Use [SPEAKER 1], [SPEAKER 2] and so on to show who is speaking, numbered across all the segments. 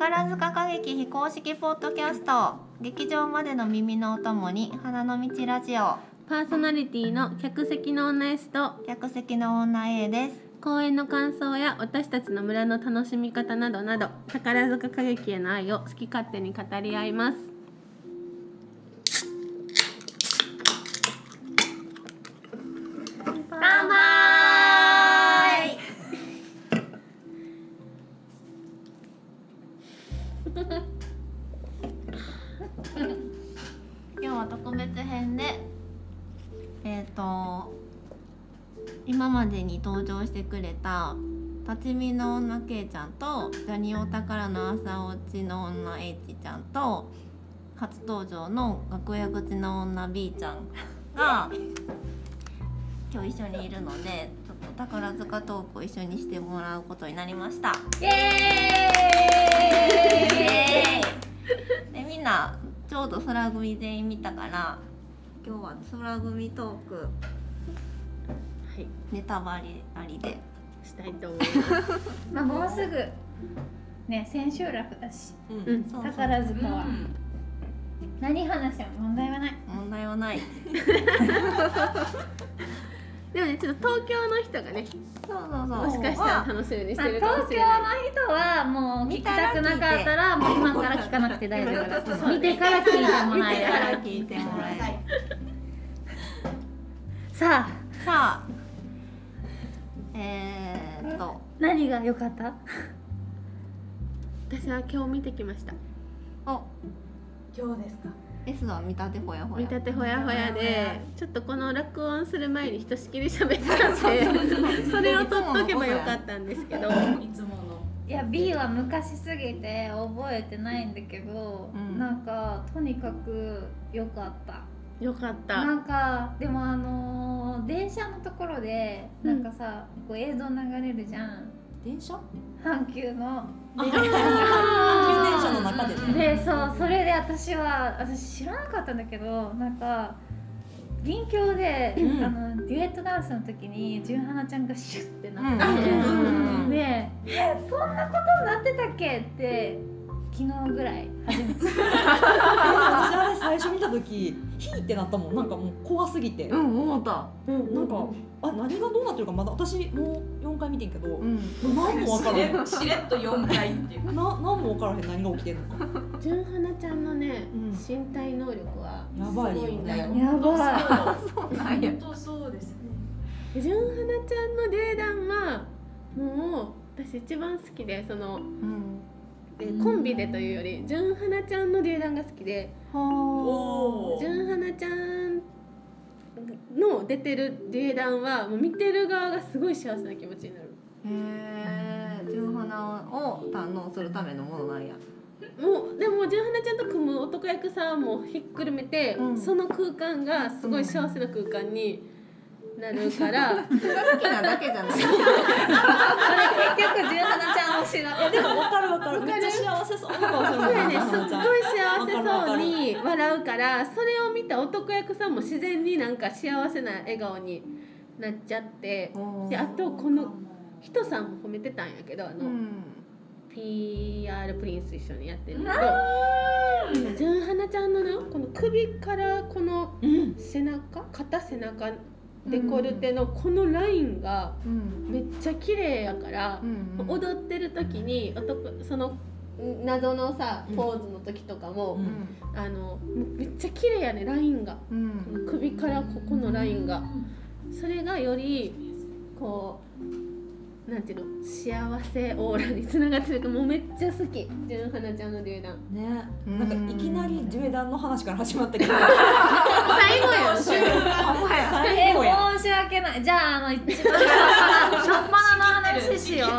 [SPEAKER 1] 宝塚歌劇非公式ポッドキャスト。劇場までの耳のお供に花の道ラジオ。
[SPEAKER 2] パーソナリティの客席の女 S と
[SPEAKER 1] 客席の女 A です。
[SPEAKER 2] 公演の感想や私たちの村の楽しみ方などなど宝塚歌劇への愛を好き勝手に語り合います
[SPEAKER 1] てくれた立ち見の女 K ちゃんとジャニオタからの朝落ちの女 H ちゃんと初登場の楽屋口の女 B ちゃんが今日一緒にいるのでちょっと宝塚トークを一緒にしてもらうことになりました。
[SPEAKER 3] イエーイ
[SPEAKER 1] でみんなちょうど空組全員見たから今日は空組トーク
[SPEAKER 2] はい。
[SPEAKER 1] ネタバレありで。
[SPEAKER 2] したいと思います。
[SPEAKER 3] まあもうすぐね千秋楽だし。
[SPEAKER 2] うん。
[SPEAKER 3] 宝塚は。何話しても問題はない。
[SPEAKER 1] 問題はない。
[SPEAKER 2] でもねちょっと東京の人がね
[SPEAKER 1] そうそうそう。
[SPEAKER 2] もしかしたら楽しみにしてるかも
[SPEAKER 3] 東京
[SPEAKER 2] しれない。
[SPEAKER 3] の人はもう聞きたくなかったらもう今から聞かなくて大丈夫だから。見てから聞いてもら
[SPEAKER 1] 見てから
[SPEAKER 3] える
[SPEAKER 1] 聞いてもらえ
[SPEAKER 3] さあ。
[SPEAKER 1] さあえー、っと。
[SPEAKER 3] 何が良かった？
[SPEAKER 2] 私は今日見てきました。
[SPEAKER 1] お。
[SPEAKER 4] 今日ですか
[SPEAKER 1] ？S は見立てほやほや。
[SPEAKER 2] 見立てほやほやでちょっとこの録音する前にひとしきり喋っちゃってそれを取っとけばよかったんですけど。
[SPEAKER 4] いつもの。
[SPEAKER 3] いや B は昔すぎて覚えてないんだけど、
[SPEAKER 1] うん。
[SPEAKER 3] なんかとにかく良かった
[SPEAKER 2] よかった。
[SPEAKER 3] なんかでもあのー電車のところでなんかさ、こう映像流れるじゃん。
[SPEAKER 4] 電車？
[SPEAKER 3] 阪急の。
[SPEAKER 4] あはいはいはい電車の中でね。
[SPEAKER 3] でそうそれで私は私知らなかったんだけどなんか銀鏡で、
[SPEAKER 4] うん。
[SPEAKER 3] あのデュエットダンスの時に純花ちゃんがシュッてなって、
[SPEAKER 1] うん。うんうん
[SPEAKER 3] で「えそんなことになってたっけ?」って昨日ぐらい初めて
[SPEAKER 4] 私あれ最初見た時ヒーってなったもん。なんかもう怖すぎて、
[SPEAKER 1] うん思った。
[SPEAKER 4] なんかあ何がどうなってるかまだ私もう4回見てんけど、
[SPEAKER 1] うん。
[SPEAKER 4] 何も分からへん。な
[SPEAKER 5] し れっと4回っていう。
[SPEAKER 4] 何も分からへん何が起きてんのか。
[SPEAKER 2] 純花ちゃんのね、
[SPEAKER 4] うん。
[SPEAKER 2] 身体能力はす
[SPEAKER 4] やばいよ
[SPEAKER 2] ごいんだよ。
[SPEAKER 3] やば
[SPEAKER 1] そうなんや
[SPEAKER 5] 本当そうですね。
[SPEAKER 2] 純花ちゃんのデュエダンはもう私一番好きでその
[SPEAKER 1] うん
[SPEAKER 2] えコンビでというより純花ちゃんのデュエダンが好きで純花ちゃんの出てるデュエダンはもう見てる側がすごい幸せな気持ちになる。
[SPEAKER 1] へえ純花を堪能するためのものなんや。
[SPEAKER 2] もうでも純花ちゃんと組む男役さんもひっくるめて、
[SPEAKER 1] うん。
[SPEAKER 2] その空間がすごい幸せな空間になるから、
[SPEAKER 1] 人が好きなだけじゃない。
[SPEAKER 3] い結局純花ちゃんを知ら
[SPEAKER 4] いやでも分かる分かる。めっちゃ幸せそう。
[SPEAKER 2] そうやねすっごい幸せそうに笑うからそれを見た男役さんも自然になんか幸せな笑顔になっちゃって。であとこの人さんも褒めてたんやけどあの、
[SPEAKER 1] うん。
[SPEAKER 2] PR プリンス一緒にやってるけど。純花ちゃんのなこの首からこの
[SPEAKER 4] うん。
[SPEAKER 2] 背中肩背中デコルテのこのラインが
[SPEAKER 1] うん。
[SPEAKER 2] めっちゃ綺麗やから
[SPEAKER 1] う、ん
[SPEAKER 2] 踊ってる時に男その謎のさ
[SPEAKER 4] うん。
[SPEAKER 2] ポーズの時とかも、
[SPEAKER 4] うん。
[SPEAKER 2] あのめっちゃ綺麗やねラインが。
[SPEAKER 1] うん。
[SPEAKER 2] 首からここのラインが。それがよりこうなんていうの？幸せオーラにつながってるからもうめっちゃ好き。純花ちゃんのデュエダン。
[SPEAKER 4] ね。なんかいきなりデュエダンの話から始まったけど
[SPEAKER 2] 最後やん。
[SPEAKER 4] 最後や
[SPEAKER 3] え申し訳ない。じゃああの一番 初っ端の話しよう。あ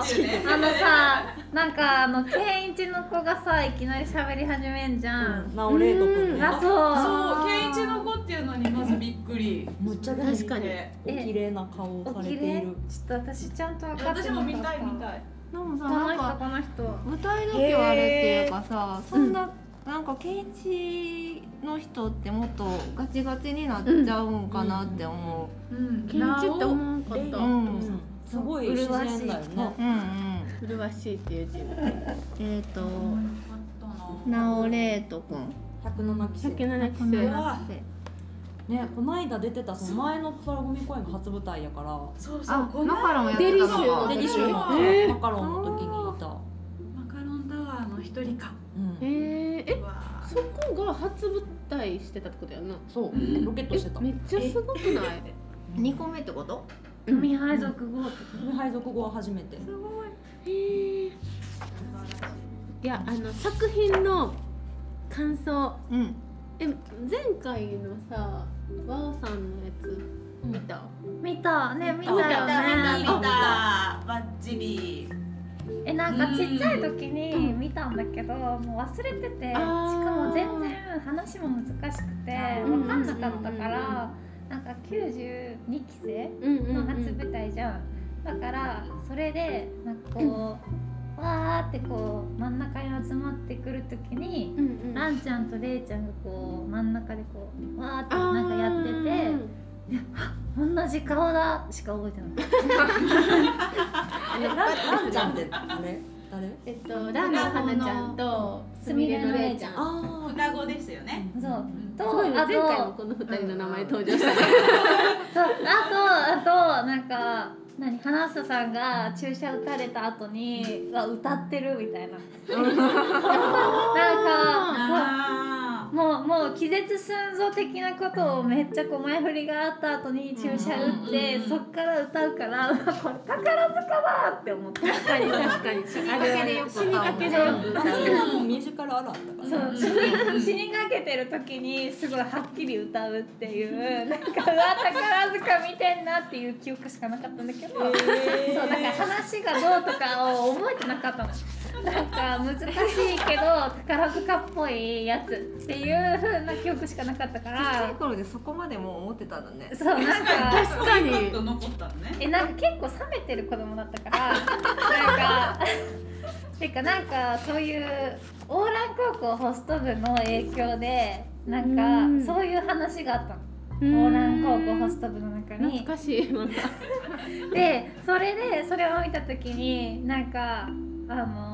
[SPEAKER 3] のさなんかあの健一の子がさいきなり喋り始めんじゃん、
[SPEAKER 4] ナオレート君ね。
[SPEAKER 3] あそう。
[SPEAKER 5] そう健一の子っていうのにまずくり。
[SPEAKER 4] むっちゃ
[SPEAKER 2] 確かに。
[SPEAKER 4] お綺麗な顔を
[SPEAKER 3] お
[SPEAKER 4] されて
[SPEAKER 3] きれい
[SPEAKER 4] いる
[SPEAKER 3] ちょっと私ちゃんと分かってなかった
[SPEAKER 5] 私も見たい見たい。
[SPEAKER 1] でもさなんか
[SPEAKER 3] この人
[SPEAKER 1] 舞台度胸あるっていうかさそんななんかケイチの人ってもっとガチガチになっちゃうんかなって思
[SPEAKER 3] う。ん。
[SPEAKER 2] ケンチって思わんかった、
[SPEAKER 1] う、う。ん
[SPEAKER 4] すごい自然だよね。
[SPEAKER 1] うんうん。
[SPEAKER 2] 麗しいっていう字
[SPEAKER 1] えっ、と
[SPEAKER 5] な。
[SPEAKER 1] ナオレートくん。
[SPEAKER 4] 107期生。
[SPEAKER 2] 107期
[SPEAKER 1] この
[SPEAKER 2] 生。
[SPEAKER 5] わ
[SPEAKER 4] ねこの間出てたその前の空組公演が初舞台やから。
[SPEAKER 5] そうそう
[SPEAKER 1] あ
[SPEAKER 5] この
[SPEAKER 1] マカロンやってたのか。
[SPEAKER 2] デリシュー
[SPEAKER 4] デリシューの
[SPEAKER 2] えー。
[SPEAKER 4] マカロンの時にいた、
[SPEAKER 5] マカロンタワーの一人か。
[SPEAKER 4] うん。
[SPEAKER 2] えー、えそこが初舞台してたってことやな。
[SPEAKER 4] そう。ロケットしてた。
[SPEAKER 2] えめっちゃすごくない？
[SPEAKER 1] 二個目ってこと？
[SPEAKER 3] 未配属後って
[SPEAKER 4] 配属後は初めて。
[SPEAKER 2] へー。いやあの作品の感想。
[SPEAKER 1] うん
[SPEAKER 2] え前回のさわおさんのやつ見た、
[SPEAKER 3] 見た。ね見たよ
[SPEAKER 4] 見た
[SPEAKER 3] ね
[SPEAKER 5] 見た。バッチリ。
[SPEAKER 3] えなんかちっちゃい時に見たんだけどもう忘れてて。しかも全然話も難しくて
[SPEAKER 5] うん。
[SPEAKER 3] 分かんなかったからなんか92期生
[SPEAKER 2] うんうん。
[SPEAKER 3] の初舞台じゃん。だからそれでなんかこうわーってこう真ん中に集まってくる時に
[SPEAKER 2] うんうん。
[SPEAKER 3] ランちゃんとレイちゃんがこう真ん中でこうわーってなんかやってて同じ顔だしか覚えてない。
[SPEAKER 4] えランちゃんって誰誰？
[SPEAKER 2] えっとランの花ちゃんとすみれのれいちゃん。
[SPEAKER 4] あ
[SPEAKER 5] 双子ですよね。
[SPEAKER 3] そう。
[SPEAKER 5] うん。
[SPEAKER 3] とあ
[SPEAKER 2] 前回も
[SPEAKER 3] と
[SPEAKER 2] この二人の名前登場した。ね
[SPEAKER 3] そう。あとあとなんか何花房さんが注射打たれた後には歌ってるみたいな。なんか
[SPEAKER 5] あ
[SPEAKER 3] そうもうもう気絶寸前的なことをめっちゃこう前振りがあった後に注射打って、
[SPEAKER 5] うんうんうん
[SPEAKER 3] そっから歌うから これ宝塚だって思って
[SPEAKER 2] 確かに確かに。死にかけでよく死に。かけでよく歌う
[SPEAKER 4] ミュージカルあるあったから
[SPEAKER 3] そう死に死にかけてる時にすごいはっきり歌うっていう なんかうわ宝塚見てんなっていう記憶しかなかったんだけど、そうだから話がどうとかを覚えてなかったの。なんか難しいけど宝塚っぽいやつっていう風な記憶しかなかったか
[SPEAKER 1] ちっちゃい
[SPEAKER 3] ら
[SPEAKER 1] 頃でそこまでもう思ってたんだね。
[SPEAKER 3] そうなんか
[SPEAKER 2] 確かに。
[SPEAKER 5] ちょっと残ったのね
[SPEAKER 3] えなんか結構冷めてる子供だったから。なんかてかなんかそういうオーラン高校ホスト部の影響でなん
[SPEAKER 2] うん。
[SPEAKER 3] かそういう話があったの。オーラン高校ホスト部の中に。
[SPEAKER 2] 懐かしい
[SPEAKER 3] でそれでそれを見た時になんかあのー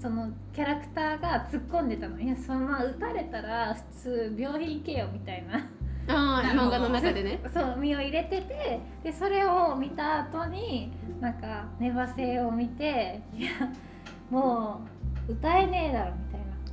[SPEAKER 3] そのキャラクターが突っ込んでたの。いやそんな撃たれたら普通病院行けよみたいな。
[SPEAKER 2] あ漫画の中でね。
[SPEAKER 3] そう身を入れててでそれを見た後になんか寝ばせを見ていやもう歌えねえだろ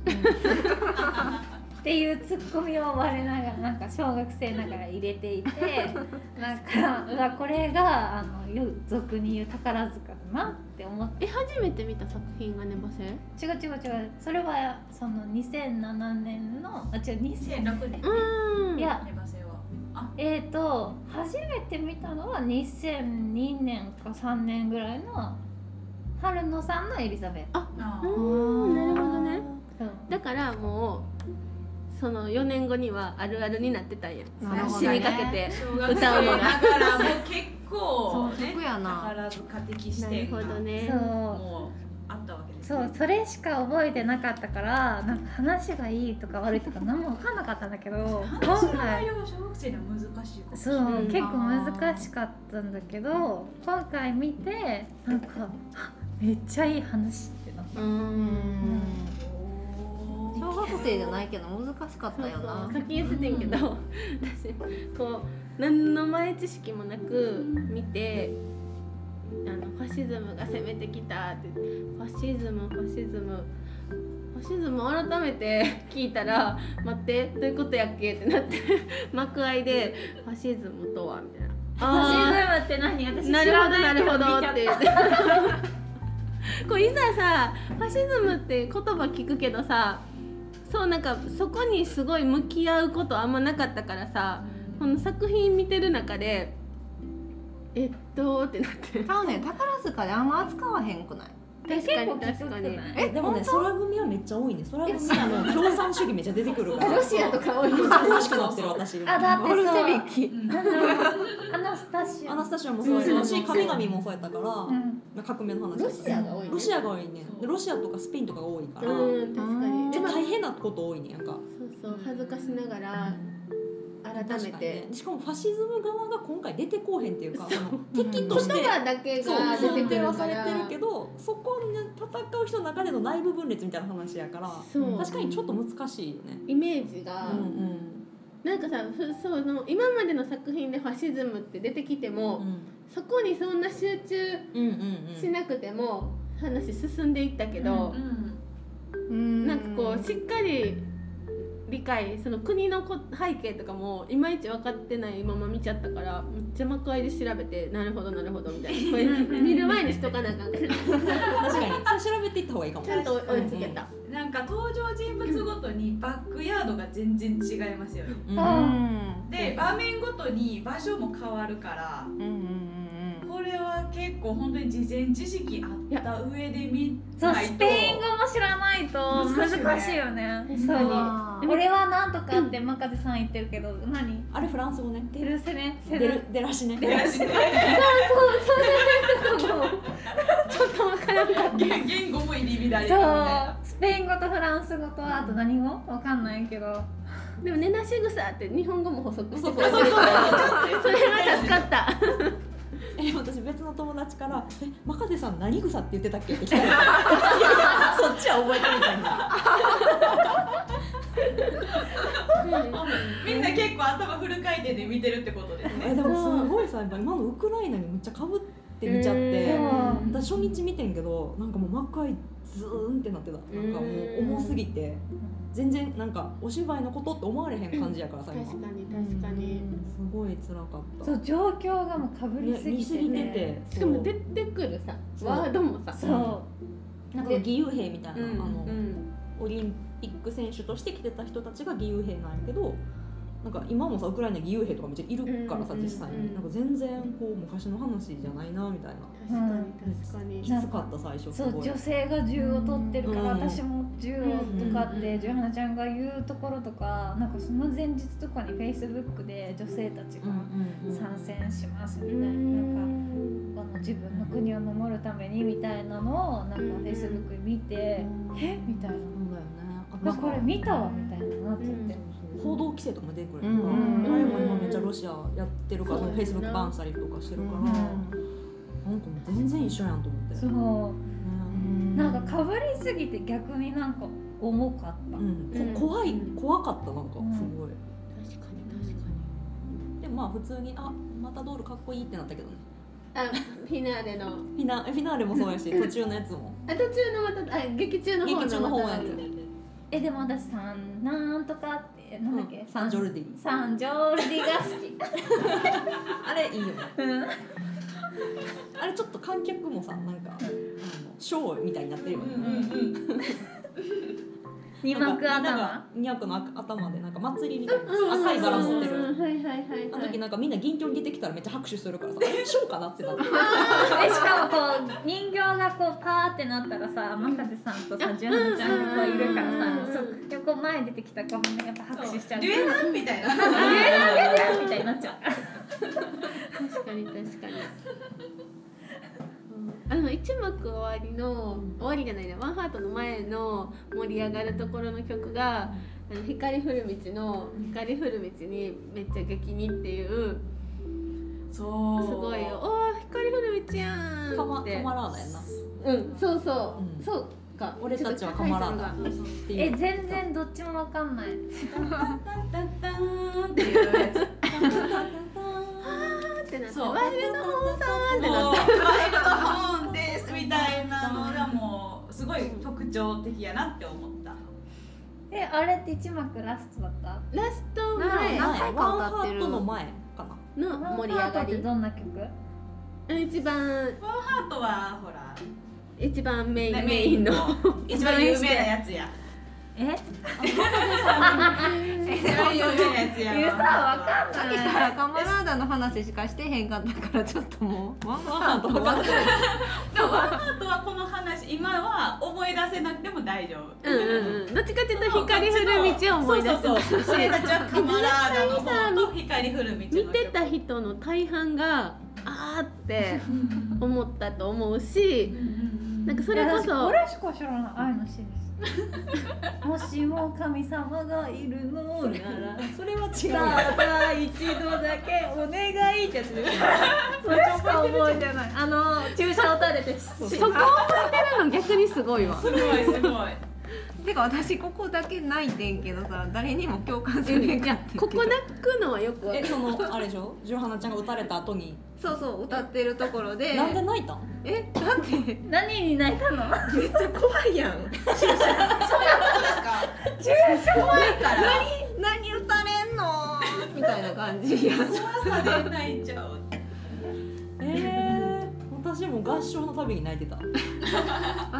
[SPEAKER 3] みたいな。っていうツッコミを我ながらなんか小学生ながら入れていて なんかうわこれがあのよ俗に言う宝塚だなって思って。
[SPEAKER 2] え初めて見た作品がねばせ
[SPEAKER 3] 違う違う違うそれはその2007年のあ違う2000
[SPEAKER 5] 2006年。
[SPEAKER 2] うん。
[SPEAKER 3] いや。
[SPEAKER 5] ネバセは。あ？
[SPEAKER 3] えー、と初めて見たのは2002年か3年ぐらいの春野さんのエリザベート。
[SPEAKER 5] あ
[SPEAKER 2] うーんなるほどね。
[SPEAKER 3] そう
[SPEAKER 2] だからもうその4年後にはあるあるになってたんや。死にかけて歌うのが
[SPEAKER 5] ながらもう結構
[SPEAKER 1] そうやな。
[SPEAKER 5] 宝塚的視
[SPEAKER 2] なる
[SPEAKER 5] 点が
[SPEAKER 2] ほどね。
[SPEAKER 3] そう
[SPEAKER 5] あったわけです
[SPEAKER 3] そう
[SPEAKER 5] ね
[SPEAKER 3] それしか覚えてなかったからなんか話がいいとか悪いとか何も分かんなかったんだけど今回
[SPEAKER 5] 容が小学生には難しいかもしれ
[SPEAKER 3] そう、結構難しかったんだけど今回見てなんかあめっちゃいい話ってなった。
[SPEAKER 2] う
[SPEAKER 1] うん学生じゃないけど難しかったよな。
[SPEAKER 2] さっき言っててんけど私こう何の前知識もなく見てあのファシズムが攻めてきたってファシズムファシズムファシズム改めて 聞いたら待ってどういうことやっけ？ってなって 幕間でファシズムとはみたいな。
[SPEAKER 3] ファシズムって何？私知
[SPEAKER 2] なるほどないるほど
[SPEAKER 3] 見ちゃ
[SPEAKER 2] って こういざさファシズムって言葉聞くけどさそうなんかそこにすごい向き合うことあんまなかったからさこの作品見てる中でえっとってなって。
[SPEAKER 1] ちゃうねん宝塚であんま扱わへんくない？
[SPEAKER 2] 確かに確かに。
[SPEAKER 4] えでもね宙組はめっちゃ多いね。宙組あの共産主義めっちゃ出てくるから。
[SPEAKER 2] ロシアとか多い。
[SPEAKER 4] 詳しくなってる私
[SPEAKER 3] あだってそう。
[SPEAKER 1] ビキ
[SPEAKER 5] うん
[SPEAKER 3] あのアナスタシア。
[SPEAKER 4] アナスタシアもそうやし
[SPEAKER 3] うん。
[SPEAKER 4] 神々もそうやったから、
[SPEAKER 3] うん
[SPEAKER 4] 革命の話。
[SPEAKER 2] ロシアが多いね。
[SPEAKER 4] ロシアが多いね。でロシアとかスペインとかが多いから、
[SPEAKER 2] うん確かに。
[SPEAKER 4] 大変なこと多いねやんか。
[SPEAKER 2] そうそう恥ずかしながら改めて。
[SPEAKER 4] ね。しかもファシズム側が今回出てこうへんっていうか敵
[SPEAKER 2] 言
[SPEAKER 4] として
[SPEAKER 2] 葉だけが出てく
[SPEAKER 4] されてるけどそこに戦う人の中での内部分裂みたいな話やから確かにちょっと難しいよね。
[SPEAKER 2] イメージが、
[SPEAKER 4] うんうん
[SPEAKER 2] なんかさふその今までの作品でファシズムって出てきても、そこにそんな集中
[SPEAKER 4] うんうんうん。
[SPEAKER 2] しなくても話進んでいったけど、
[SPEAKER 1] うん。
[SPEAKER 2] なんかこうしっかり理解その国のこ背景とかもいまいち分かってないまま見ちゃったからめっちゃ幕間で調べてなるほどなるほどみたいな。これ見る前にしとかなあかん
[SPEAKER 4] 確かに。調べていった方がいいかも。
[SPEAKER 2] ちゃんと追いつけた。
[SPEAKER 5] なんか登場人物ごとにバックヤードが全然違いますよ。ね
[SPEAKER 4] うん。
[SPEAKER 1] うん
[SPEAKER 5] で場面ごとに場所も変わるから
[SPEAKER 1] うん
[SPEAKER 5] れは結構本当に事前知識あった上で見
[SPEAKER 3] そう
[SPEAKER 5] ないと。
[SPEAKER 3] スペイン語も知らないと難
[SPEAKER 5] 難しいよね。
[SPEAKER 3] しいよね。
[SPEAKER 2] 確かに。
[SPEAKER 3] 俺はなんとかって真風さん言ってるけど何？
[SPEAKER 4] あれフランス語ね。
[SPEAKER 3] デルセネ。セ
[SPEAKER 4] 出る出らしね。
[SPEAKER 5] 出だしね
[SPEAKER 2] ちょっと分からんかった。
[SPEAKER 5] 言言語も入り乱れ
[SPEAKER 3] そ
[SPEAKER 5] う。な
[SPEAKER 3] スペイン語とフランス語とあと何語？わかんないけど。
[SPEAKER 2] でも「寝なし草」って日本語も補足してく
[SPEAKER 4] そうそう
[SPEAKER 2] れは助かった
[SPEAKER 4] の友達から「えマカデさん何草って言ってたっけ?」って聞かれて。いやそっちは覚えてみたいな。
[SPEAKER 5] みんな結構頭フル回転で見てるってことですね。
[SPEAKER 4] えでもすごいさやっぱ今のウクライナにむっちゃかぶって見ちゃって。
[SPEAKER 3] う。ん
[SPEAKER 4] 私初日見てんけどなんかもう真っ赤いズーンってなってた。なんかもう重すぎて。全然なんかお芝居のことって思われへん感じやからさ今
[SPEAKER 2] 確かに確かに。
[SPEAKER 4] すごい辛かった。
[SPEAKER 3] そう状況がもうかぶり
[SPEAKER 4] ね
[SPEAKER 3] すぎて
[SPEAKER 4] 見すぎてて
[SPEAKER 2] しかも出てくるさワードもさ。
[SPEAKER 3] そう。
[SPEAKER 4] なんか義勇兵みたいな、
[SPEAKER 2] うん
[SPEAKER 4] あの
[SPEAKER 2] うん。
[SPEAKER 4] オリンピック選手として来てた人たちが義勇兵なんやけどなんか今もさウクライナ義勇兵とかめっちゃいるからさ
[SPEAKER 2] うん
[SPEAKER 4] 実際
[SPEAKER 2] うん
[SPEAKER 4] に。なんか全然こう昔の話じゃないなみたいな。
[SPEAKER 2] 確かに確かに。
[SPEAKER 4] きつかった最初すごい。
[SPEAKER 3] そう女性が銃を取ってるから、
[SPEAKER 4] うん。
[SPEAKER 3] 私も銃をとかってジョハナちゃんが言うところとかなんかその前日とかにフェイスブックで女性たちが参戦しますみたいな,、なんかあの自分の国を守るためにみたいなのをなんかフェイスブックで見て、え？みたいな。
[SPEAKER 4] そうだよね。あ
[SPEAKER 3] あこれ見たわみたいななっちゃって、
[SPEAKER 4] 報道規制とかも出てくるやんか、
[SPEAKER 1] うん
[SPEAKER 4] あれも今めっちゃロシアやってるからフェイスブックバンしたりとかしてるから、
[SPEAKER 1] うん。
[SPEAKER 4] なんかもう全然一緒やんと思って。
[SPEAKER 3] そう
[SPEAKER 4] ね。
[SPEAKER 3] なんかかぶりすぎて逆になんか重かった、
[SPEAKER 4] うん。
[SPEAKER 2] うん。
[SPEAKER 4] こ怖い怖かったなんか
[SPEAKER 3] うん。
[SPEAKER 4] すごい、
[SPEAKER 2] 確かに確かに。
[SPEAKER 4] でもまあ普通にあまたドールかっこいいってなったけどね。
[SPEAKER 2] あフィナーレの。
[SPEAKER 4] フィナフィナーレもそうやし途中のやつも。
[SPEAKER 2] あ途中のまたあ劇中の方の
[SPEAKER 4] 劇中の方のやつ
[SPEAKER 3] えでも私さんなんとかってなんだっけ、
[SPEAKER 4] うん。サンジョルディ。
[SPEAKER 3] サンジョルディが好き。
[SPEAKER 4] あれいいよね。
[SPEAKER 3] うん。
[SPEAKER 4] あれちょっと観客もさなんかあのショーみたいになってるよね、
[SPEAKER 3] 二幕
[SPEAKER 4] なんかみんな
[SPEAKER 3] 頭
[SPEAKER 4] が二幕の頭でなんか祭りみたいな
[SPEAKER 2] うん
[SPEAKER 4] 赤いバラ持ってる
[SPEAKER 2] うんはいはいはい
[SPEAKER 4] あ
[SPEAKER 2] はい
[SPEAKER 4] の時なんかみんな銀鏡に出てきたらめっちゃ拍手するからさショーかなってなって
[SPEAKER 3] でしかもこう人形がこうパーってなったらさ真風さんとさジュハナちゃんがいるからさ横前出てきた子みんなやっぱ拍手しちゃう
[SPEAKER 5] デュエランみたいな
[SPEAKER 3] みたいになっちゃう
[SPEAKER 2] 確かに確かにあの一幕終わりの終わりじゃないなワンハートの前の盛り上がるところの曲があの光降る道の光降る道にめっちゃ激にっていう。
[SPEAKER 5] そう。
[SPEAKER 2] すごい「おー光降る道やん」って。
[SPEAKER 4] カマラーダやな。っ
[SPEAKER 2] うんそうそう、
[SPEAKER 4] うん。
[SPEAKER 2] そうか。
[SPEAKER 4] 俺たちはカマラーダ
[SPEAKER 2] ちょっとタイトルが。
[SPEAKER 4] ていう
[SPEAKER 3] え全然どっちもわかんない。
[SPEAKER 5] タンタンタンっていうやつ。
[SPEAKER 2] ってなって
[SPEAKER 5] そう。
[SPEAKER 2] ワイルドホーンさんってなって
[SPEAKER 5] すごい特徴的やなって思った。
[SPEAKER 3] えあれって一幕ラストだった？
[SPEAKER 2] ラスト前
[SPEAKER 1] 何回か歌ってる
[SPEAKER 4] の前かな。
[SPEAKER 2] の盛り上がり。
[SPEAKER 3] どんな曲？
[SPEAKER 2] 一番。
[SPEAKER 5] ハートはほら。
[SPEAKER 2] 一番メイン
[SPEAKER 5] ね
[SPEAKER 2] メインの。
[SPEAKER 5] 一番有名なやつや
[SPEAKER 3] え
[SPEAKER 5] 一番有名なやつや
[SPEAKER 3] 言うさわかん
[SPEAKER 1] さっきからカマラーダの話しかしてへんかったからちょっともうワンハート
[SPEAKER 4] 分かんない
[SPEAKER 5] でもワンハートはこの話今は思い出せなくても大丈夫
[SPEAKER 2] うんうんうんどっちかっていうと光降る道を思い出す
[SPEAKER 5] そうそうそう俺たちはカマラーダの方と光降る道
[SPEAKER 2] 見てた人の大半があーって思ったと思うしなんかそれこそ
[SPEAKER 3] これしか知らない愛の詩です もしも神様がいるのなら
[SPEAKER 4] それは違う。
[SPEAKER 3] ただ一度だけお願いってやつです。それしか覚えてない。あの注射打たれて。
[SPEAKER 4] そ
[SPEAKER 2] こを覚えてるの逆にすごいわ。
[SPEAKER 5] すごいすごい
[SPEAKER 1] てか私ここだけ泣いてんけどさ誰にも共感するんかって
[SPEAKER 2] ここ泣くのはよく
[SPEAKER 4] え
[SPEAKER 2] る
[SPEAKER 4] そのあれでしょ？ジョハナちゃんが撃たれた後に。
[SPEAKER 1] そうそう歌ってるところで。
[SPEAKER 4] なんで泣いたん？
[SPEAKER 1] えだって
[SPEAKER 3] 何に泣いたの？
[SPEAKER 1] めっちゃ怖いやん。
[SPEAKER 5] そうですか？
[SPEAKER 1] 何歌れんの？みたいな感じやん。
[SPEAKER 5] 怖さで泣いちゃう
[SPEAKER 4] えー、私も合唱のたびに泣いてた。
[SPEAKER 1] あ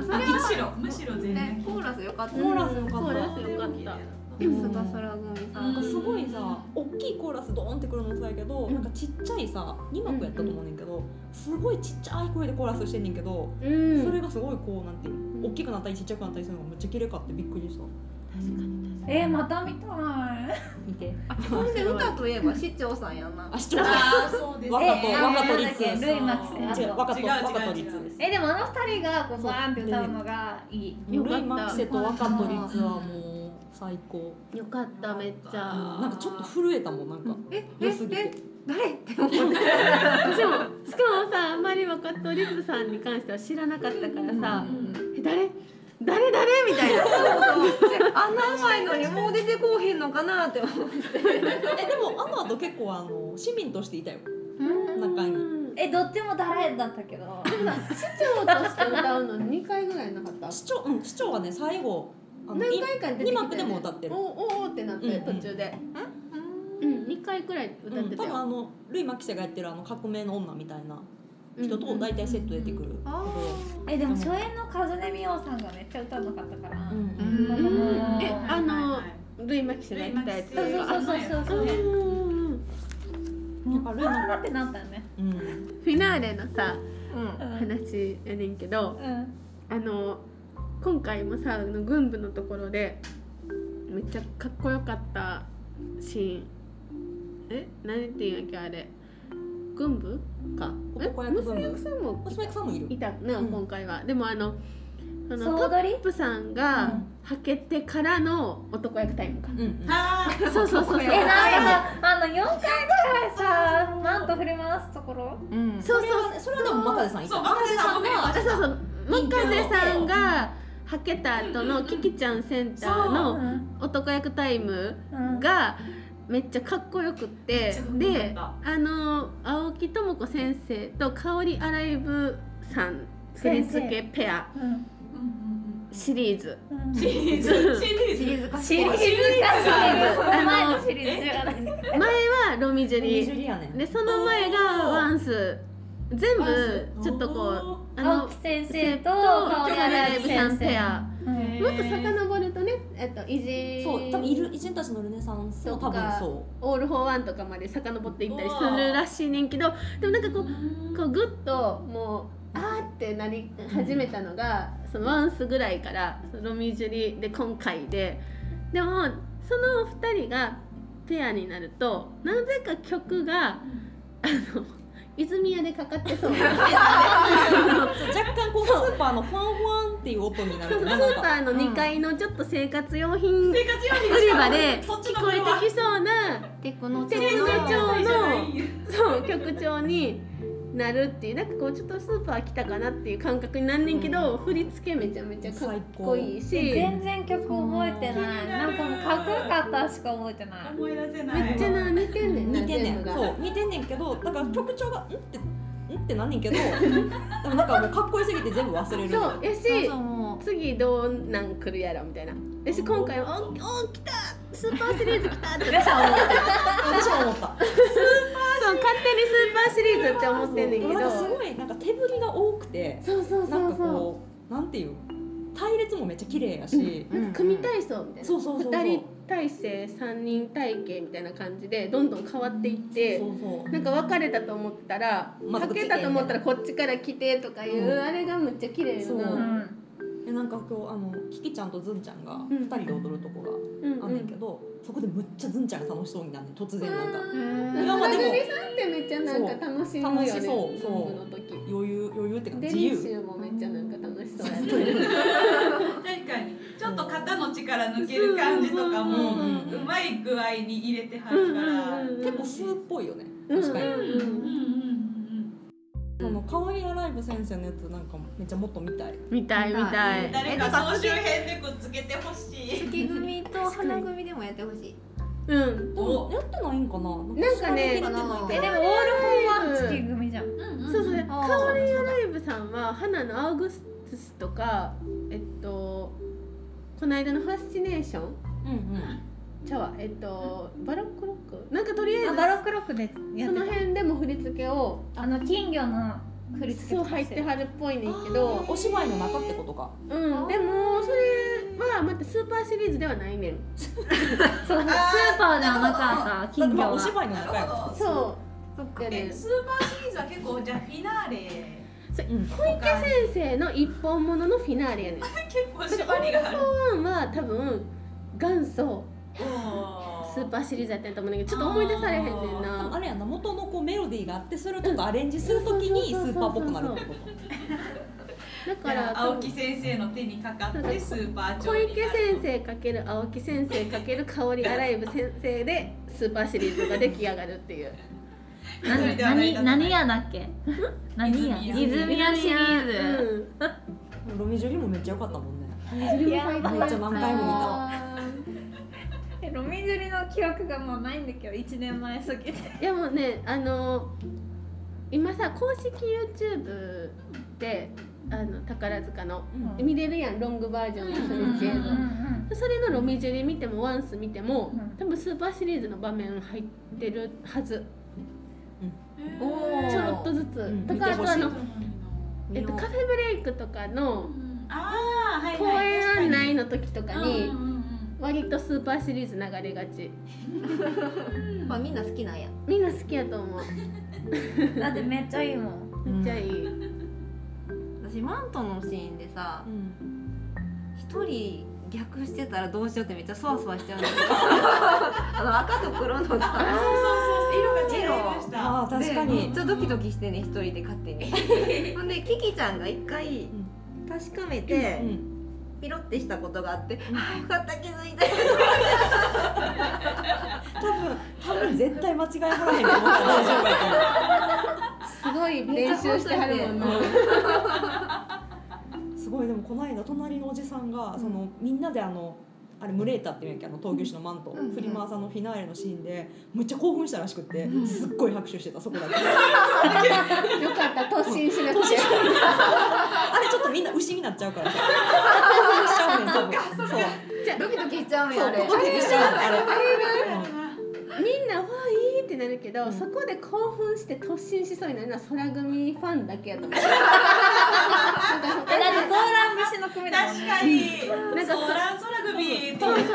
[SPEAKER 1] それ
[SPEAKER 5] む
[SPEAKER 1] は
[SPEAKER 5] しろむしろ全然。
[SPEAKER 1] ねコーラスよかった。
[SPEAKER 4] コーラスよかった。
[SPEAKER 2] コーラスよかった。
[SPEAKER 1] 菅空組さ
[SPEAKER 4] なんかすごいさ大きいコーラスドーンってくるのもそうやけど、なんかちっちゃいさ2幕やったと思うねんけど、すごいちっちゃい声でコーラスしてんねんけど、
[SPEAKER 2] うん。
[SPEAKER 4] それがすごいこうなんていうの大きくなったりちっちゃくなったりするのがめっちゃ綺麗かってびっくりした
[SPEAKER 3] えー、また見たい。
[SPEAKER 4] 見て。
[SPEAKER 1] あそんで歌といえば市長さんやな。
[SPEAKER 4] あ視聴者
[SPEAKER 5] ああそうです
[SPEAKER 4] 若と
[SPEAKER 3] え
[SPEAKER 4] 若と律。
[SPEAKER 3] ルイマキセ
[SPEAKER 4] 違う若と若と律です。
[SPEAKER 3] えでもあの二人がこうバーンって歌うのがいい。
[SPEAKER 2] よかった。
[SPEAKER 4] ルイマキセと若と律はもう最高、
[SPEAKER 2] よかっためっちゃ。
[SPEAKER 4] なんかちょっと震えたもんなんか。
[SPEAKER 1] え
[SPEAKER 4] 良すぎて。
[SPEAKER 1] 誰って思って
[SPEAKER 2] 私もしかもさあんまり若戸律さんに関しては知らなかったからさ「え誰？誰誰?」みたいな。
[SPEAKER 1] あんなうまいのにもう出てこうへんのかなって思って。
[SPEAKER 4] えでもあの後結構あの市民としていたよ。中に。
[SPEAKER 3] えどっちも誰だったけど。
[SPEAKER 2] 市長として歌うの2回ぐらいなかった？
[SPEAKER 4] 市長うん市長はね最後あの
[SPEAKER 2] 何回か出てきて、ね、
[SPEAKER 4] 二幕でも歌ってる。
[SPEAKER 2] おおおってなって
[SPEAKER 4] うんうん。
[SPEAKER 2] 途中で。うん。2回くらい歌ってたよ、
[SPEAKER 4] 多分あのルイ・マキセがやってるあの革命の女みたいな人と大体セット出てくる。
[SPEAKER 3] えでも初演の和音美桜さんがめっちゃ歌うのかったから、
[SPEAKER 4] うん
[SPEAKER 2] えあの
[SPEAKER 5] はいはい。
[SPEAKER 2] ルイマキセがやったやつ。
[SPEAKER 3] そうそうそうそう。そうってなったよね。
[SPEAKER 4] うん。
[SPEAKER 2] フィナーレのさ
[SPEAKER 1] うん。
[SPEAKER 3] うん
[SPEAKER 2] 話やねんけど
[SPEAKER 3] うん。
[SPEAKER 2] あの今回もさあの軍部のところでめっちゃかっこよかったシーン。え？何ていうんやっけあれ？軍部？か？え
[SPEAKER 4] 男役
[SPEAKER 2] さんも
[SPEAKER 4] 娘役さんもいる。
[SPEAKER 2] いたな、
[SPEAKER 4] うん。
[SPEAKER 2] 今回は。でもあのあの
[SPEAKER 3] 総
[SPEAKER 2] トップさんが
[SPEAKER 4] うん。
[SPEAKER 2] はけてからの男役タイムか、
[SPEAKER 4] うんうん。
[SPEAKER 5] あー。
[SPEAKER 2] そうそうそうそう。
[SPEAKER 3] えなんかさあの4回ぐらいさマント振り回すところ？
[SPEAKER 1] うん。
[SPEAKER 2] そう
[SPEAKER 4] それはねそれはでも真壁さんいた
[SPEAKER 5] そう。真壁さんも振りま
[SPEAKER 2] あそう。そう真風さんがはけた後のキキちゃんセンター
[SPEAKER 3] う。
[SPEAKER 2] の
[SPEAKER 3] ん。
[SPEAKER 2] 男役タイム
[SPEAKER 3] うん。
[SPEAKER 2] がめっちゃかっこよくってで
[SPEAKER 5] か
[SPEAKER 2] あの青木智子先生と香織アライブさん振り付けペア。
[SPEAKER 3] うん。
[SPEAKER 2] シリーズ。
[SPEAKER 3] うん。
[SPEAKER 5] シリーズ。シリーズ
[SPEAKER 1] シリーズ化
[SPEAKER 3] シリーズか。シリーズシリーズ
[SPEAKER 2] 前はロミジュ
[SPEAKER 4] ミジュ
[SPEAKER 2] リ
[SPEAKER 4] リアね。
[SPEAKER 2] でその前がワンス。全部ちょっとこうあ
[SPEAKER 3] 青
[SPEAKER 2] の
[SPEAKER 3] 木先生と
[SPEAKER 2] と
[SPEAKER 3] 香織ア。
[SPEAKER 2] アラ
[SPEAKER 3] ライブ
[SPEAKER 2] さん
[SPEAKER 3] 先生
[SPEAKER 2] ペアもっと遡るとねえっとイジ
[SPEAKER 4] そう多分いる偉人たちのルネサンスも多分そ
[SPEAKER 2] オール・フォー・ワンとかまで遡っていったりするらしいねんけどでもなんかこうこうグッともうあーってなり始めたのが、そのワンスぐらいからロミジュリで今回で。でもその2人がペアになるとなぜか曲があの泉屋でかかってそう。
[SPEAKER 4] 若干こうスーパーのファンファンっていう音になる
[SPEAKER 2] そうスーパーの2階のちょっと生活用品。
[SPEAKER 5] 生活用品
[SPEAKER 2] 売り場で
[SPEAKER 5] そっち
[SPEAKER 2] 聞こえてきそうな
[SPEAKER 1] テクノ
[SPEAKER 2] テクノ調のそう曲調になるっていうなんかこうちょっとスーパー来たかなっていう感覚になんねんけど、振り付けめちゃめちゃかっこいいし。
[SPEAKER 3] 全然曲覚えてない。なんかもうかっこよかったしか覚えてない。
[SPEAKER 5] 思い出せない。
[SPEAKER 2] めっちゃな似てんねんな
[SPEAKER 4] 似てんねん。そう似てんねんけどだから曲調がんってんってなんねんけどでもなんかもうかっこよすぎて全部忘れる。
[SPEAKER 2] そうやし次どうなん来るやろみたいな。やし今回は「おお来たスーパーシリーズ来た!」って。私は思って
[SPEAKER 4] 私は思った
[SPEAKER 2] そう勝手にスーパーシリーズって思ってんねんけど。
[SPEAKER 4] すごいなんか手振りが多くて。
[SPEAKER 2] そうそう
[SPEAKER 4] なんか
[SPEAKER 2] そうそ
[SPEAKER 4] こうなんていう隊列もめっちゃ綺麗やし、
[SPEAKER 2] うなんか組体操みたいな。
[SPEAKER 4] そうそうそうそう。
[SPEAKER 2] 2人体制3人体系みたいな感じでどんどん変わっていって
[SPEAKER 4] そうそう
[SPEAKER 2] なんか別れたと思ったら
[SPEAKER 4] また
[SPEAKER 2] かけたと思ったらこっちから来てとかいう、
[SPEAKER 4] うん
[SPEAKER 2] あれがむっちゃ綺麗
[SPEAKER 4] そう
[SPEAKER 2] な
[SPEAKER 3] う。ん
[SPEAKER 4] えなんか今日あのキキちゃんとズンちゃんが
[SPEAKER 2] ん。
[SPEAKER 4] 2人で踊るとこが
[SPEAKER 2] うん
[SPEAKER 4] あんねんけど、そこでむっちゃズンちゃんが楽しそうになんねん突然。なんか
[SPEAKER 2] うん
[SPEAKER 4] 今までも。
[SPEAKER 2] さんってめっちゃなんか楽しむよね
[SPEAKER 4] そう楽しそう余裕余裕ってか
[SPEAKER 2] デ
[SPEAKER 4] 自由。
[SPEAKER 2] リッシュもめっちゃなんか楽ししそうやね
[SPEAKER 5] 確かに。ちょっと肩の力抜ける感じとかも
[SPEAKER 4] う
[SPEAKER 5] まい具合に入れてはるから。
[SPEAKER 4] 結構酢っぽいよね
[SPEAKER 2] うん
[SPEAKER 4] 確かに、
[SPEAKER 2] うん
[SPEAKER 5] うんうんうん
[SPEAKER 4] その変わりアライブ先生のやつなんかめっちゃもっと見たい。
[SPEAKER 2] 見たい見たい。
[SPEAKER 5] 誰か総集編でくっつけてほしい。
[SPEAKER 1] 月組と花組でもやってほしい。
[SPEAKER 2] うん。
[SPEAKER 5] お
[SPEAKER 4] やってないんかな？
[SPEAKER 2] なんかね
[SPEAKER 3] えでもオールフォンは月組じゃん。
[SPEAKER 2] そうそう。
[SPEAKER 1] あー。
[SPEAKER 2] カオリアライブさんは花のアウグストゥスとかえっとこの間のファスチネーション
[SPEAKER 4] うんうん
[SPEAKER 2] ちゃうわえっとバロックロック？なんかとりあえず
[SPEAKER 3] あバロックロックでや
[SPEAKER 2] その
[SPEAKER 3] ってた。
[SPEAKER 2] 辺でも振り付けを
[SPEAKER 3] あの金魚の振り付け
[SPEAKER 2] そう入っててはるっぽいねんけ
[SPEAKER 4] あ
[SPEAKER 2] ど
[SPEAKER 4] ー。お芝居の中ってことか。
[SPEAKER 2] うん。でもそれはまたスーパーシリーズではないねん。
[SPEAKER 3] そうスーパーではなかった金魚は。
[SPEAKER 4] まあお芝居の中や
[SPEAKER 2] そう。
[SPEAKER 1] そっか
[SPEAKER 2] やね
[SPEAKER 5] えスーパーシリーズは結構じゃあフィナーレ。
[SPEAKER 4] うん
[SPEAKER 5] とか
[SPEAKER 2] 先生の一本もののフィナーレやねん。
[SPEAKER 5] 結構縛りがある。
[SPEAKER 2] ワンは多分元祖スーパーシリーズやったんやと思うんだけどちょっと思い出されへんねん
[SPEAKER 4] 多分あ
[SPEAKER 2] な
[SPEAKER 4] れやんな元のこうメロディーがあってそれをちょっとアレンジするときにスーパーっぽくなるってこと。
[SPEAKER 2] だか
[SPEAKER 5] ら
[SPEAKER 2] ら
[SPEAKER 5] 青木先生の手にかかってスーパー調
[SPEAKER 2] 小池先生かける青木先生かける香りアライブ先生でスーパーシリーズが出来上がるっていう。
[SPEAKER 3] な
[SPEAKER 5] それではない
[SPEAKER 3] 何何屋だっけ何屋
[SPEAKER 5] 泉屋
[SPEAKER 1] シリーズ。
[SPEAKER 2] うん。
[SPEAKER 4] ロミジュリもめっちゃ良かったもんね。
[SPEAKER 2] 水着も最高
[SPEAKER 4] めっちゃ何回も見た
[SPEAKER 3] ロミジュリの記憶がもうないんだけど1年前すぎて。
[SPEAKER 2] ーいやもうねあの今さ公式 YouTube であの宝塚の
[SPEAKER 4] うん。
[SPEAKER 2] 見れるやんロングバージョンの初日映像それのロミジュリ見てもワンス見ても、
[SPEAKER 3] うん。
[SPEAKER 2] 多分スーパーシリーズの場面入ってるはず。
[SPEAKER 1] おー。
[SPEAKER 2] ちょろっとずつ、
[SPEAKER 4] ん。
[SPEAKER 2] だからあとあの、えっと、カフェブレイクとかの公
[SPEAKER 5] はい
[SPEAKER 2] 演案内の時とかに
[SPEAKER 5] うんうん
[SPEAKER 2] 割とスーパーシリーズ流れがち。
[SPEAKER 1] まあみんな好きなんや。
[SPEAKER 2] みんな好きやと思う。
[SPEAKER 3] だってめっちゃいいもん。
[SPEAKER 2] めっちゃいい、
[SPEAKER 1] 私マントのシーンでさ
[SPEAKER 4] うん。
[SPEAKER 1] 一人逆してたらどうしようってめっちゃそわそわしちゃうんだけどあの赤と黒のさ
[SPEAKER 5] そうそうそう色が違いました。
[SPEAKER 4] あー確か
[SPEAKER 1] でめ
[SPEAKER 4] に
[SPEAKER 1] っちゃドキドキしてね一人で勝手に。ほんでキキちゃんが一回確かめて、
[SPEAKER 4] うん
[SPEAKER 1] ピロってしたことがあって、ああよかった気づいて。
[SPEAKER 4] 多分多分絶対間違いはらへんと思った。ら大丈夫やと
[SPEAKER 2] すごい練習してはるもんな、
[SPEAKER 4] すごいでもこの間隣のおじさんがそのみんなであのあれムレータっていうんやっけあの闘牛士のマント、
[SPEAKER 1] うん
[SPEAKER 4] 振り回さのフィナーレのシーンでめっちゃ興奮したらしくって、すっごい拍手してたそこだけ。
[SPEAKER 2] よかった突進しなくて。
[SPEAKER 4] あれちょっとみんな牛になっちゃうから。さ興奮しちゃう。ねん多分そう
[SPEAKER 1] ドキドキしちゃうんやあれ。
[SPEAKER 4] ドキドキしちゃうあれ。
[SPEAKER 2] みんなわってなるけど、そこで興奮して突進しそうになるのは空組ファンだけやと思う。
[SPEAKER 3] えだってソーラン節の組だもん
[SPEAKER 5] 確
[SPEAKER 3] ね
[SPEAKER 5] かに。
[SPEAKER 2] なんかそ
[SPEAKER 5] 空空組。と
[SPEAKER 2] なんか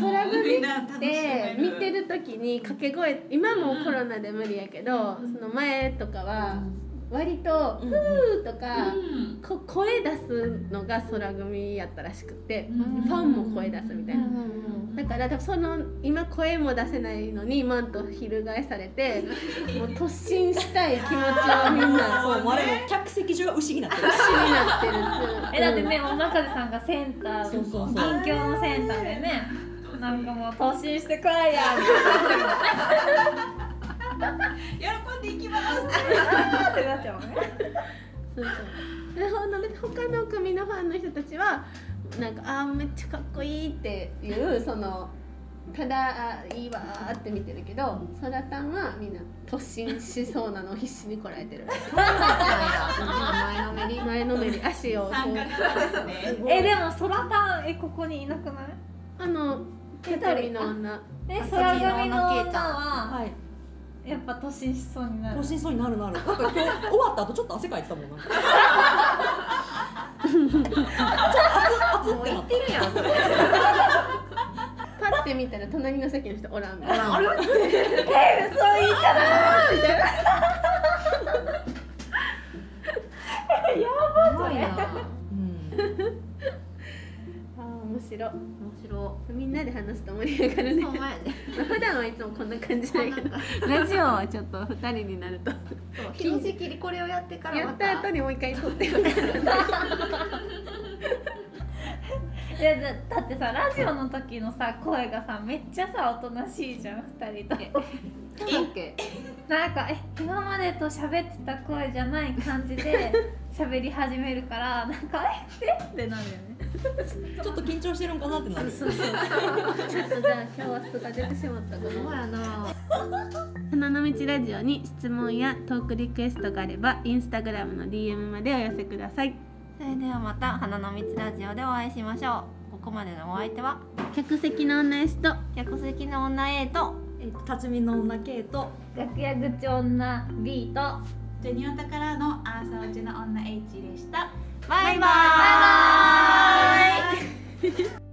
[SPEAKER 2] 空組
[SPEAKER 5] みんな楽しめ
[SPEAKER 2] で見てる時に掛け声今もコロナで無理やけど、その前とかは割と「
[SPEAKER 4] うん
[SPEAKER 2] ふー」とか、
[SPEAKER 5] うん。
[SPEAKER 2] こ声出すのが空組やったらしくて、
[SPEAKER 5] うん。
[SPEAKER 2] ファンも声出すみたいな。
[SPEAKER 1] うん
[SPEAKER 2] だから多分その今声も出せないのにマント翻されてもう突進したい気持ちをみんな。
[SPEAKER 4] そうもうあれも客席中が牛になってる。
[SPEAKER 2] 牛になってる
[SPEAKER 3] えだってねおまかぜさんがセンター
[SPEAKER 4] そうそうそう。
[SPEAKER 3] 銀鏡のセンターでねなんかもう突進してこいや
[SPEAKER 5] 喜んでいきます
[SPEAKER 3] ってなっちゃうもんね
[SPEAKER 2] そうそう。でほんで他の組のファンの人たちはなんかあーめっちゃかっこいいっていうそのただあいいわーって見てるけどそらたんはみんな突進しそうなのを必死にこらえてる。
[SPEAKER 1] 前のめり
[SPEAKER 2] 前のめり足をこう
[SPEAKER 5] 型ですね
[SPEAKER 3] えでも空たんえここにいなくない？
[SPEAKER 2] あの手取りの女。
[SPEAKER 3] え
[SPEAKER 1] あ
[SPEAKER 3] 空組の女は
[SPEAKER 4] はい
[SPEAKER 3] やっぱ突進しそうになる。
[SPEAKER 4] 突進そうになるなる。なんか今日 終わった後ちょっと汗かいてたもんなんか。
[SPEAKER 1] もう言ってるやん。
[SPEAKER 2] パッて見たら隣の席の人おらん。みたいな
[SPEAKER 1] あれ
[SPEAKER 3] え嘘いいかなみたいな
[SPEAKER 1] すごいな。
[SPEAKER 4] うん
[SPEAKER 2] 面白
[SPEAKER 1] 面白。
[SPEAKER 2] みんなで話すと盛り上がる
[SPEAKER 1] い
[SPEAKER 2] ね。普段はいつもこんな感じだけど。ラジオはちょっと二人になると。
[SPEAKER 1] そうひろしきりこれをやってから
[SPEAKER 2] や
[SPEAKER 1] ま
[SPEAKER 2] った後にもう一回撮って。る
[SPEAKER 3] いやだだってさラジオの時のさ声がさめっちゃさおとなしいじゃん二人と。
[SPEAKER 1] そうっけ
[SPEAKER 3] なんかえ今までと喋ってた声じゃない感じで 喋り始めるからなんかええ？ってなるよね。
[SPEAKER 4] ちょっと緊張してるんかなってなる。
[SPEAKER 3] そうそう
[SPEAKER 2] ちょっとじゃあ今日は素が出てしまったかな
[SPEAKER 1] そうやな
[SPEAKER 2] 花の道ラジオに質問やトークリクエストがあればインスタグラムの DM までお寄せください
[SPEAKER 1] それではまた花の道ラジオでお会いしましょう。ここまでのお相手は？
[SPEAKER 2] 客席の女 S と。
[SPEAKER 1] 客席の女 A と？
[SPEAKER 4] 辰巳の女 K と。
[SPEAKER 3] 楽屋口女 B と。
[SPEAKER 5] ジェニオタからのアーサーうちの女 H でした。
[SPEAKER 1] バイバイ。
[SPEAKER 3] バイバイ